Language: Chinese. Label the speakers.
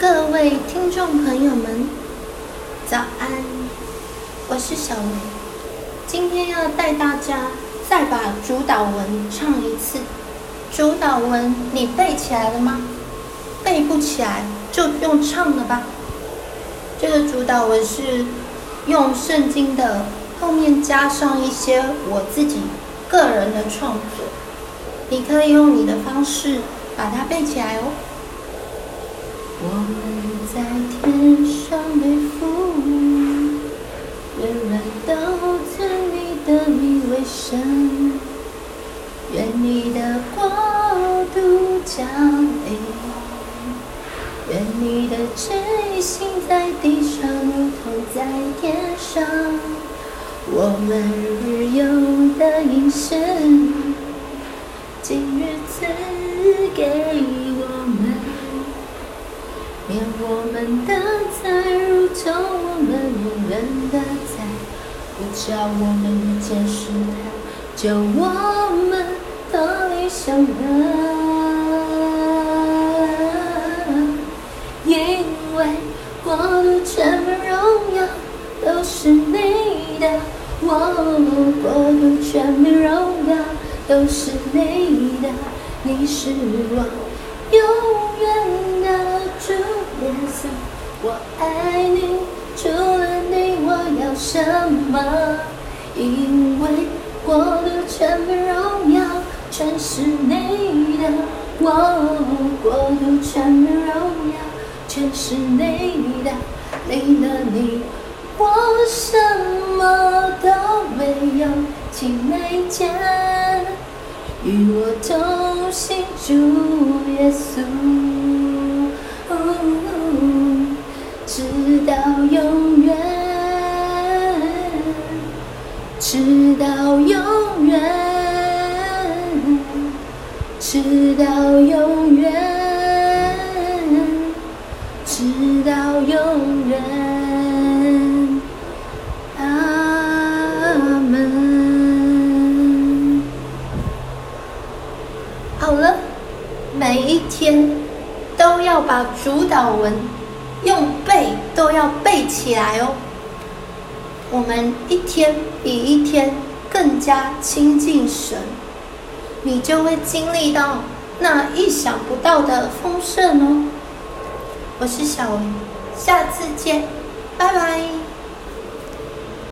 Speaker 1: 各位听众朋友们，早安！我是小薇，今天要带大家再把主导文唱一次。主导文你背起来了吗？背不起来就用唱的吧。这个主导文是用圣经的后面加上一些我自己个人的创作，你可以用你的方式把它背起来哦。我们在天上背负，愿人都尊你的名为神，愿你的国度降临，愿你的旨意行在地上如同在天上。我们日用的饮食，今日赐给。我们的债，如同我们免人的债，不叫我们遇见试探，救我们脱离凶恶。因为国度、全部、荣耀都是你的，我国度、权柄、荣耀都是你的，你是我永什么？因为国度、权柄、荣耀全是你的，我国度、权柄、荣耀全是你的，离了你我什么都没有，请每天与我同行，主耶稣。直到永直到永远，直到永远，直到永远。阿门。好了，每一天都要把主祷文。用背都要背起来哦。我们一天比一天更加亲近神，你就会经历到那意想不到的丰盛哦。我是小文，下次见，拜拜。